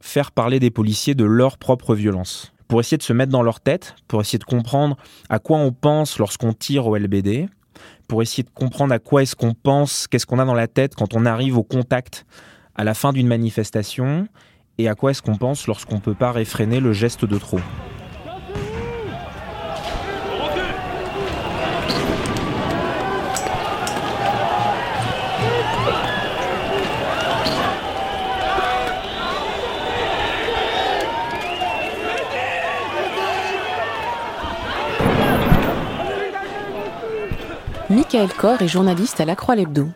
Faire parler des policiers de leur propre violence. Pour essayer de se mettre dans leur tête, pour essayer de comprendre à quoi on pense lorsqu'on tire au LBD, pour essayer de comprendre à quoi est-ce qu'on pense, qu'est-ce qu'on a dans la tête quand on arrive au contact à la fin d'une manifestation, et à quoi est-ce qu'on pense lorsqu'on ne peut pas réfréner le geste de trop. Michael Corr est journaliste à La Croix-Lebdo.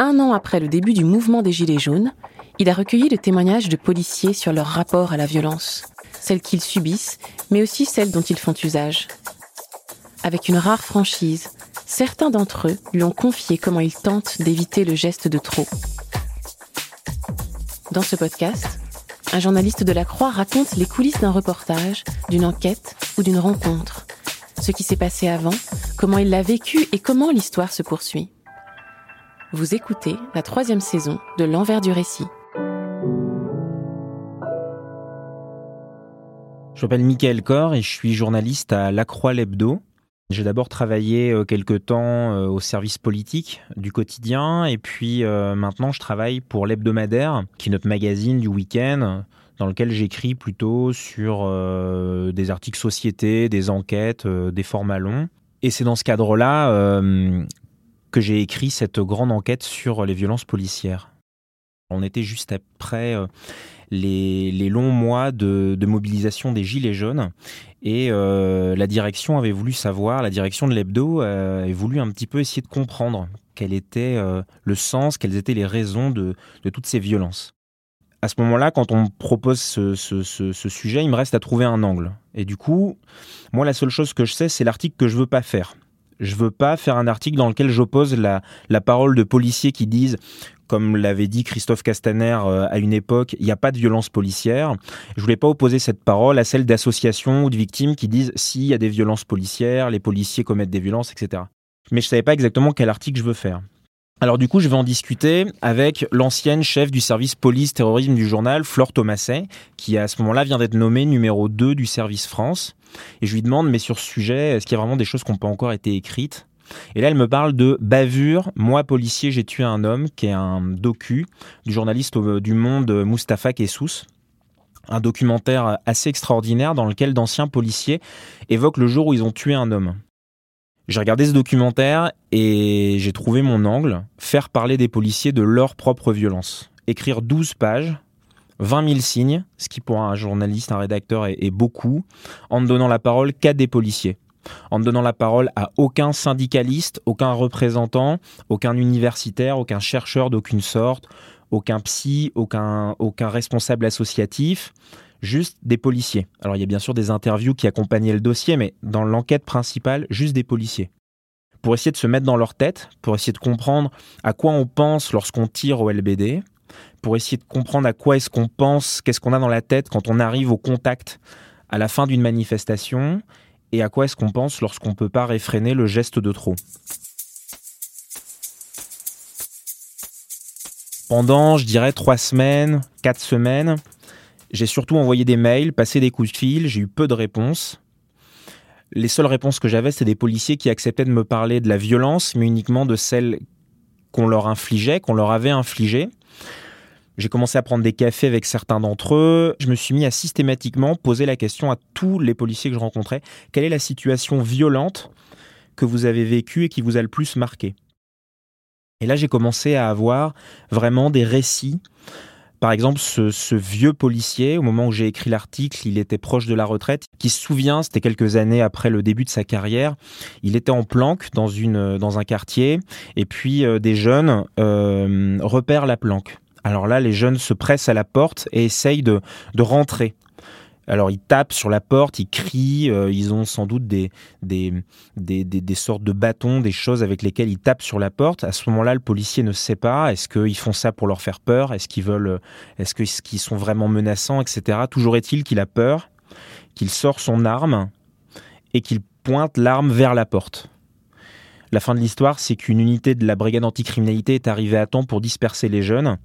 Un an après le début du mouvement des Gilets jaunes, il a recueilli le témoignage de policiers sur leur rapport à la violence, celle qu'ils subissent, mais aussi celle dont ils font usage. Avec une rare franchise, certains d'entre eux lui ont confié comment ils tentent d'éviter le geste de trop. Dans ce podcast, un journaliste de la Croix raconte les coulisses d'un reportage, d'une enquête ou d'une rencontre, ce qui s'est passé avant, comment il l'a vécu et comment l'histoire se poursuit. Vous écoutez la troisième saison de L'envers du récit. Je m'appelle Michael Corr et je suis journaliste à La Croix Lebdo. J'ai d'abord travaillé euh, quelque temps euh, au service politique du quotidien et puis euh, maintenant je travaille pour l'hebdomadaire, qui est notre magazine du week-end, dans lequel j'écris plutôt sur des articles société, des enquêtes, des formats longs. Et c'est dans ce cadre-là que j'ai écrit cette grande enquête sur les violences policières. On était juste après les, longs mois de, mobilisation des Gilets jaunes. Et euh, la direction avait voulu savoir, la direction de l'hebdo euh, avait voulu un petit peu essayer de comprendre quel était euh, le sens, quelles étaient les raisons de, toutes ces violences. À ce moment-là, quand on me propose ce, sujet, il me reste à trouver un angle. Et du coup, moi, la seule chose que je sais, c'est l'article que je veux pas faire. Je veux pas faire un article dans lequel j'oppose la, la parole de policiers qui disent comme l'avait dit Christophe Castaner euh, à une époque, il n'y a pas de violence policière. Je voulais pas opposer cette parole à celle d'associations ou de victimes qui disent s'il y a des violences policières, les policiers commettent des violences, etc. Mais je savais pas exactement quel article je veux faire. Alors du coup, je vais en discuter avec l'ancienne chef du service police-terrorisme du journal, Flore Thomaset, qui à ce moment-là vient d'être nommée numéro 2 du service France. Et je lui demande, mais sur ce sujet, est-ce qu'il y a vraiment des choses qui n'ont pas encore été écrites? Et là, elle me parle de Bavure, moi policier, j'ai tué un homme, qui est un docu du journaliste du Monde Mustapha Kessous un documentaire assez extraordinaire dans lequel d'anciens policiers évoquent le jour où ils ont tué un homme. J'ai regardé ce documentaire et j'ai trouvé mon angle, faire parler des policiers de leur propre violence. Écrire 12 pages, 20 000 signes, ce qui pour un journaliste, un rédacteur est, beaucoup, en ne donnant la parole qu'à des policiers en ne donnant la parole à aucun syndicaliste, aucun représentant, aucun universitaire, aucun chercheur d'aucune sorte, aucun psy, aucun responsable associatif, juste des policiers. Alors il y a bien sûr des interviews qui accompagnaient le dossier, mais dans l'enquête principale, juste des policiers. Pour essayer de se mettre dans leur tête, pour essayer de comprendre à quoi on pense lorsqu'on tire au LBD, pour essayer de comprendre à quoi est-ce qu'on pense, qu'est-ce qu'on a dans la tête quand on arrive au contact à la fin d'une manifestation, et à quoi est-ce qu'on pense lorsqu'on ne peut pas réfréner le geste de trop Pendant, je dirais, trois semaines, quatre semaines, j'ai surtout envoyé des mails, passé des coups de fil, j'ai eu peu de réponses. Les seules réponses que j'avais, c'était des policiers qui acceptaient de me parler de la violence, mais uniquement de celle qu'on leur infligeait, qu'on leur avait infligée. J'ai commencé à prendre des cafés avec certains d'entre eux. Je me suis mis à systématiquement poser la question à tous les policiers que je rencontrais. Quelle est la situation violente que vous avez vécue et qui vous a le plus marqué? Et là, j'ai commencé à avoir vraiment des récits. Par exemple, ce, vieux policier, au moment où j'ai écrit l'article, il était proche de la retraite, qui se souvient, c'était quelques années après le début de sa carrière, il était en planque dans, une, un quartier, et puis euh, des jeunes euh, repèrent la planque Alors là, les jeunes se pressent à la porte et essayent de rentrer. Alors ils tapent sur la porte, ils crient, euh, ils ont sans doute des des, des, sortes de bâtons, des choses avec lesquelles ils tapent sur la porte. À ce moment-là, le policier ne sait pas. Est-ce qu'ils font ça pour leur faire peur? Est-ce qu'ils veulent Est-ce qu'ils sont vraiment menaçants, etc. Toujours est-il qu'il a peur, qu'il sort son arme et qu'il pointe l'arme vers la porte. La fin de l'histoire, c'est qu'une unité de la brigade anticriminalité est arrivée à temps pour disperser les jeunes.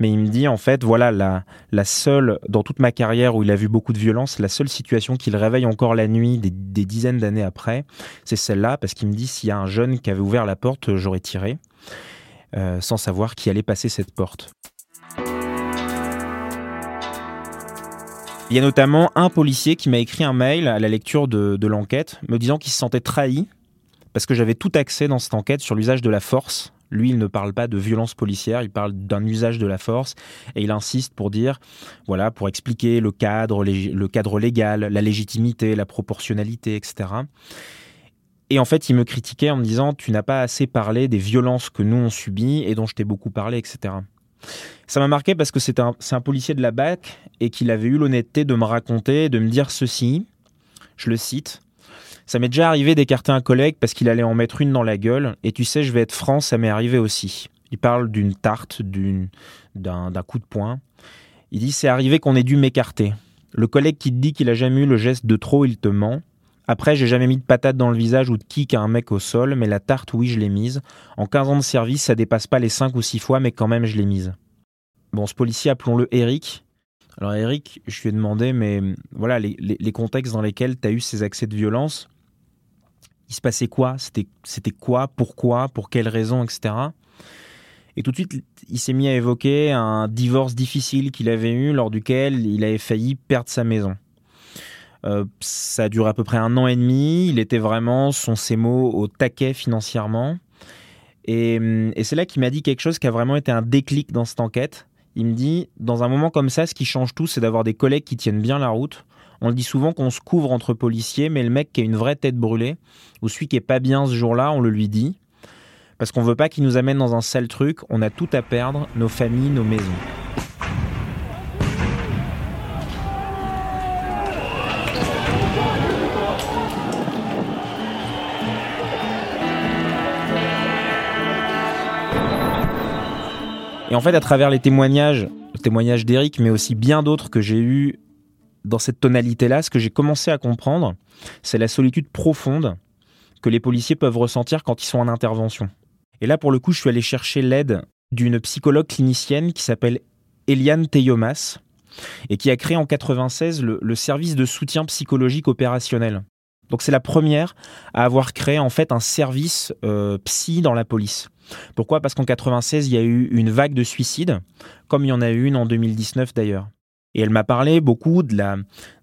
Mais il me dit, en fait, voilà, la, la seule, dans toute ma carrière où il a vu beaucoup de violence, la seule situation qu'il réveille encore la nuit des, dizaines d'années après, c'est celle-là, parce qu'il me dit, s'il y a un jeune qui avait ouvert la porte, j'aurais tiré, euh, sans savoir qui allait passer cette porte. Il y a notamment un policier qui m'a écrit un mail à la lecture de, de l'enquête, me disant qu'il se sentait trahi parce que j'avais tout axé dans cette enquête sur l'usage de la force. Lui, il ne parle pas de violence policière, il parle d'un usage de la force et il insiste pour dire, voilà, pour expliquer le cadre, le cadre légal, la légitimité, la proportionnalité, etc. Et en fait, il me critiquait en me disant, tu n'as pas assez parlé des violences que nous on subit et dont je t'ai beaucoup parlé, etc. Ça m'a marqué parce que c'est un, un policier de la BAC et qu'il avait eu l'honnêteté de me raconter, de me dire ceci, je le cite, ça m'est déjà arrivé d'écarter un collègue parce qu'il allait en mettre une dans la gueule, et tu sais, je vais être franc, ça m'est arrivé aussi. Il parle d'une tarte, d'un coup de poing. Il dit c'est arrivé qu'on ait dû m'écarter. Le collègue qui te dit qu'il a jamais eu le geste de trop, il te ment. Après, j'ai jamais mis de patate dans le visage ou de kick à un mec au sol, mais la tarte, oui, je l'ai mise. En 15 ans de service, ça dépasse pas les 5 ou 6 fois, mais quand même, je l'ai mise. Bon, ce policier, appelons-le Eric. Alors, Eric, je lui ai demandé, mais voilà, les, les contextes dans lesquels tu as eu ces accès de violence, il se passait quoi C'était quoi Pourquoi Pour quelles raisons Etc. Et tout de suite, il s'est mis à évoquer un divorce difficile qu'il avait eu, lors duquel il avait failli perdre sa maison. Euh, ça a duré à peu près un an et demi. Il était vraiment, son ces mots, au taquet financièrement. Et, et c'est là qu'il m'a dit quelque chose qui a vraiment été un déclic dans cette enquête. Il me dit, dans un moment comme ça, ce qui change tout, c'est d'avoir des collègues qui tiennent bien la route, on le dit souvent qu'on se couvre entre policiers, mais le mec qui a une vraie tête brûlée, ou celui qui est pas bien ce jour-là, on le lui dit. Parce qu'on veut pas qu'il nous amène dans un sale truc, on a tout à perdre, nos familles, nos maisons. Et en fait, à travers les témoignages, le témoignage d'Eric, mais aussi bien d'autres que j'ai eus dans cette tonalité-là, ce que j'ai commencé à comprendre, c'est la solitude profonde que les policiers peuvent ressentir quand ils sont en intervention. Et là, pour le coup, je suis allé chercher l'aide d'une psychologue clinicienne qui s'appelle Eliane Teyomas et qui a créé en 96 le, service de soutien psychologique opérationnel. Donc c'est la première à avoir créé en fait un service euh, psy dans la police. Pourquoi? Parce qu'en 96 il y a eu une vague de suicides, comme il y en a eu une en 2019 d'ailleurs. Et elle m'a parlé beaucoup de la,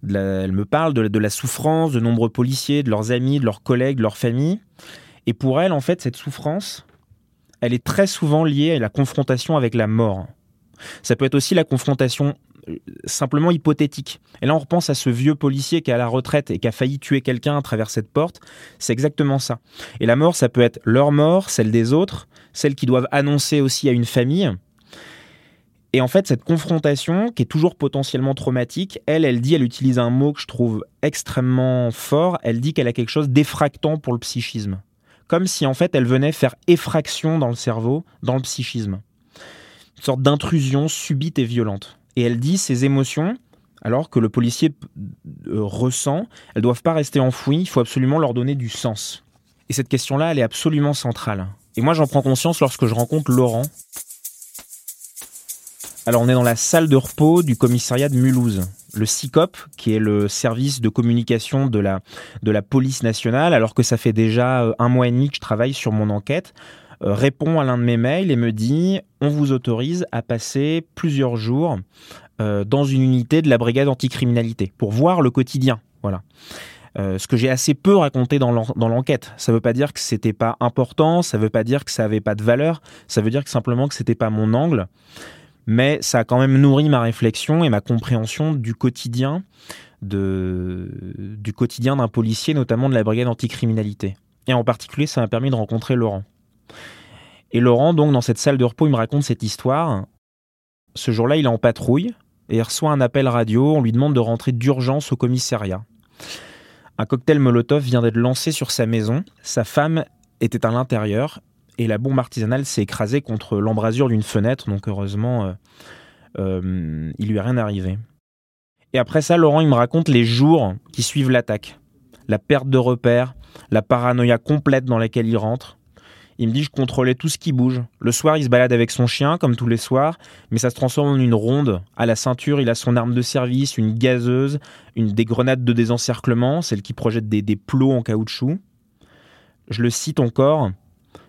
elle me parle de, la souffrance de nombreux policiers, de leurs amis, de leurs collègues, de leurs familles. Et pour elle, en fait, cette souffrance, elle est très souvent liée à la confrontation avec la mort. Ça peut être aussi la confrontation euh, simplement hypothétique. Et là, on repense à ce vieux policier qui est à la retraite et qui a failli tuer quelqu'un à travers cette porte. C'est exactement ça. Et la mort, ça peut être leur mort, celle des autres, celle qui doivent annoncer aussi à une famille. Et en fait, cette confrontation, qui est toujours potentiellement traumatique, elle, elle dit, elle utilise un mot que je trouve extrêmement fort, elle dit qu'elle a quelque chose d'effractant pour le psychisme. Comme si en fait elle venait faire effraction dans le cerveau, dans le psychisme. Une sorte d'intrusion subite et violente. Et elle dit ces émotions, alors que le policier euh, ressent, elles doivent pas rester enfouies, il faut absolument leur donner du sens. Et cette question-là, elle est absolument centrale. Et moi, j'en prends conscience lorsque je rencontre Laurent, alors on est dans la salle de repos du commissariat de Mulhouse. Le CICOP, qui est le service de communication de la, de la police nationale, alors que ça fait déjà euh, un mois et demi que je travaille sur mon enquête, euh, répond à l'un de mes mails et me dit on vous autorise à passer plusieurs jours euh, dans une unité de la brigade anticriminalité pour voir le quotidien. Voilà. ce que j'ai assez peu raconté dans l'enquête. Ça ne veut pas dire que c'était pas important, ça ne veut pas dire que ça avait pas de valeur, ça veut dire simplement que c'était pas mon angle mais ça a quand même nourri ma réflexion et ma compréhension du quotidien du quotidien d'un policier, notamment de la brigade anticriminalité. Et en particulier, ça m'a permis de rencontrer Laurent. Et Laurent, donc, dans cette salle de repos, il me raconte cette histoire. ce jour-là, il est en patrouille et il reçoit un appel radio. On lui demande de rentrer d'urgence au commissariat. Un cocktail Molotov vient d'être lancé sur sa maison. Sa femme était à l'intérieur et la bombe artisanale s'est écrasée contre l'embrasure d'une fenêtre. Donc heureusement, euh, euh, il lui est rien arrivé. Et après ça, Laurent, il me raconte les jours qui suivent l'attaque. La perte de repères, la paranoïa complète dans laquelle il rentre. Il me dit je contrôlais tout ce qui bouge. Le soir, il se balade avec son chien, comme tous les soirs, mais ça se transforme en une ronde. À la ceinture, il a son arme de service, une gazeuse, une des grenades de désencerclement, celle qui projette des, des plots en caoutchouc. Je le cite encore.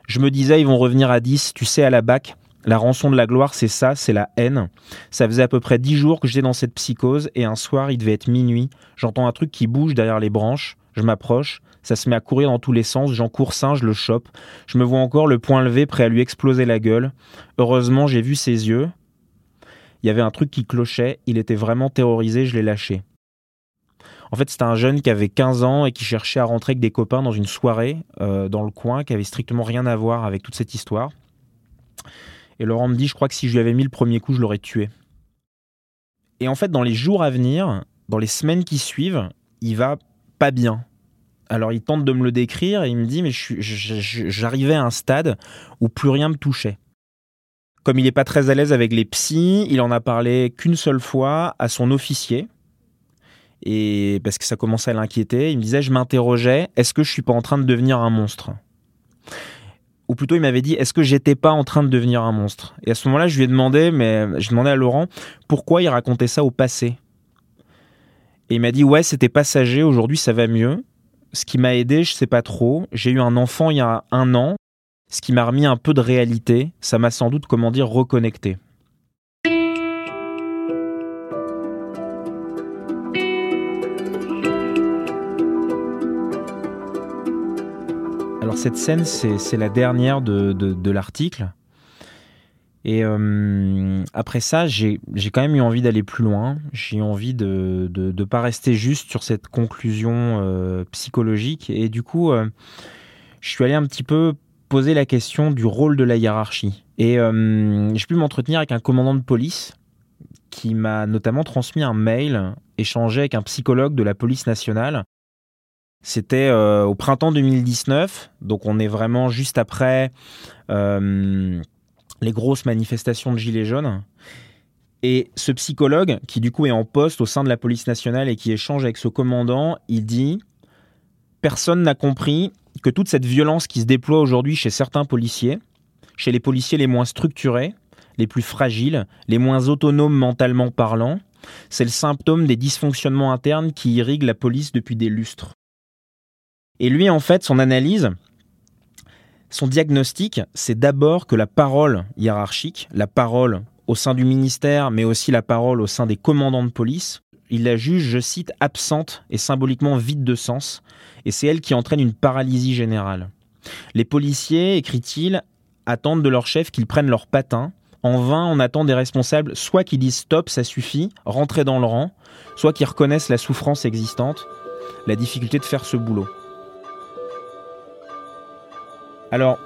Je me disais, ils vont revenir à 10, tu sais, à la bac. La rançon de la gloire, c'est ça, c'est la haine. Ça faisait à peu près dix jours que j'étais dans cette psychose, et un soir, il devait être minuit. J'entends un truc qui bouge derrière les branches. Je m'approche, ça se met à courir dans tous les sens, j'en cours singe, je le chope. Je me vois encore le poing levé, prêt à lui exploser la gueule. Heureusement, j'ai vu ses yeux. Il y avait un truc qui clochait, il était vraiment terrorisé, je l'ai lâché. En fait, c'était un jeune qui avait 15 ans et qui cherchait à rentrer avec des copains dans une soirée euh, dans le coin qui avait strictement rien à voir avec toute cette histoire. Et Laurent me dit, je crois que si je lui avais mis le premier coup, je l'aurais tué. Et en fait, dans les jours à venir, dans les semaines qui suivent, il va pas bien. Alors il tente de me le décrire et il me dit, mais j'arrivais à un stade où plus rien me touchait. Comme il n'est pas très à l'aise avec les psys, il en a parlé qu'une seule fois à son officier. Et parce que ça commençait à l'inquiéter, il me disait, je m'interrogeais, est-ce que je suis pas en train de devenir un monstre? Ou plutôt il m'avait dit est-ce que j'étais pas en train de devenir un monstre? Et à ce moment-là, je lui ai demandé, mais je demandais à Laurent pourquoi il racontait ça au passé? Et il m'a dit ouais, c'était passager, aujourd'hui ça va mieux. Ce qui m'a aidé, je sais pas trop. J'ai eu un enfant il y a un an, ce qui m'a remis un peu de réalité. Ça m'a sans doute, comment dire, reconnecté. Cette scène, c'est la dernière de, l'article. Et euh, après ça, j'ai quand même eu envie d'aller plus loin. J'ai envie de ne pas rester juste sur cette conclusion euh, psychologique. Et du coup, euh, je suis allé un petit peu poser la question du rôle de la hiérarchie. Et j'ai pu m'entretenir avec un commandant de police qui m'a notamment transmis un mail échangé avec un psychologue de la police nationale c'était euh, au printemps 2019, donc on est vraiment juste après euh, les grosses manifestations de Gilets jaunes. Et ce psychologue, qui du coup est en poste au sein de la police nationale et qui échange avec ce commandant, il dit Personne n'a compris que toute cette violence qui se déploie aujourd'hui chez certains policiers, chez les policiers les moins structurés, les plus fragiles, les moins autonomes mentalement parlant, c'est le symptôme des dysfonctionnements internes qui irriguent la police depuis des lustres. Et lui, en fait, son analyse, son diagnostic, c'est d'abord que la parole hiérarchique, la parole au sein du ministère, mais aussi la parole au sein des commandants de police, il la juge, je cite, absente et symboliquement vide de sens, et c'est elle qui entraîne une paralysie générale. Les policiers, écrit-il, attendent de leur chef qu'ils prennent leur patin. En vain, on attend des responsables soit qui disent stop, ça suffit, rentrez dans le rang, soit qui reconnaissent la souffrance existante, la difficulté de faire ce boulot. Alors,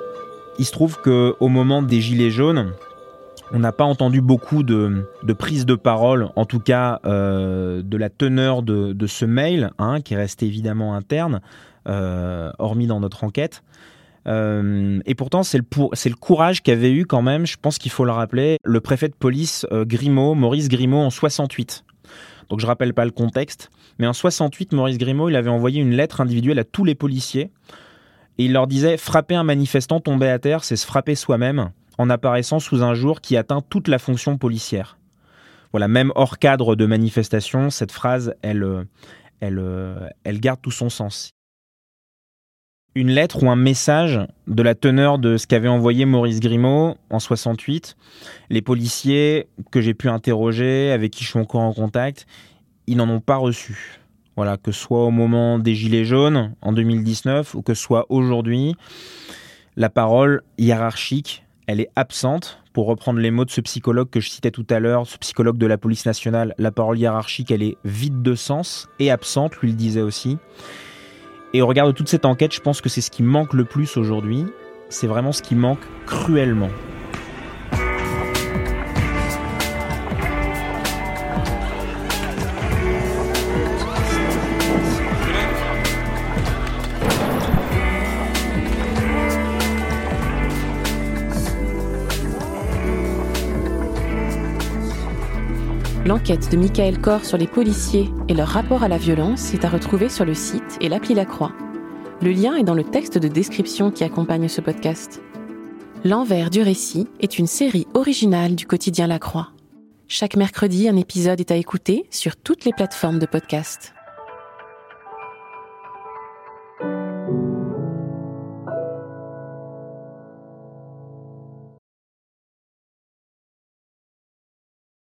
il se trouve qu'au moment des Gilets jaunes, on n'a pas entendu beaucoup de, prises de parole, en tout cas euh, de la teneur de, ce mail, hein, qui est resté évidemment interne, euh, hormis dans notre enquête. Euh, et pourtant, c'est le, courage qu'avait eu quand même, je pense qu'il faut le rappeler, le préfet de police Grimaud, Maurice Grimaud, en 68. Donc je rappelle pas le contexte, mais en 68, Maurice Grimaud, il avait envoyé une lettre individuelle à tous les policiers et il leur disait frapper un manifestant tombé à terre, c'est se frapper soi-même en apparaissant sous un jour qui atteint toute la fonction policière. Voilà, même hors cadre de manifestation, cette phrase, elle, euh, elle, euh, elle garde tout son sens. Une lettre ou un message de la teneur de ce qu'avait envoyé Maurice Grimaud en 68. Les policiers que j'ai pu interroger, avec qui je suis encore en contact, ils n'en ont pas reçu. Voilà, que ce soit au moment des Gilets jaunes en 2019 ou que ce soit aujourd'hui, la parole hiérarchique, elle est absente. Pour reprendre les mots de ce psychologue que je citais tout à l'heure, ce psychologue de la police nationale, la parole hiérarchique, elle est vide de sens et absente, lui le disait aussi. Et au regard de toute cette enquête, je pense que c'est ce qui manque le plus aujourd'hui. C'est vraiment ce qui manque cruellement. L'enquête de Michael Corr sur les policiers et leur rapport à la violence est à retrouver sur le site et l'appli La Croix. Le lien est dans le texte de description qui accompagne ce podcast. L'envers du récit est une série originale du quotidien La Croix. Chaque mercredi, un épisode est à écouter sur toutes les plateformes de podcast.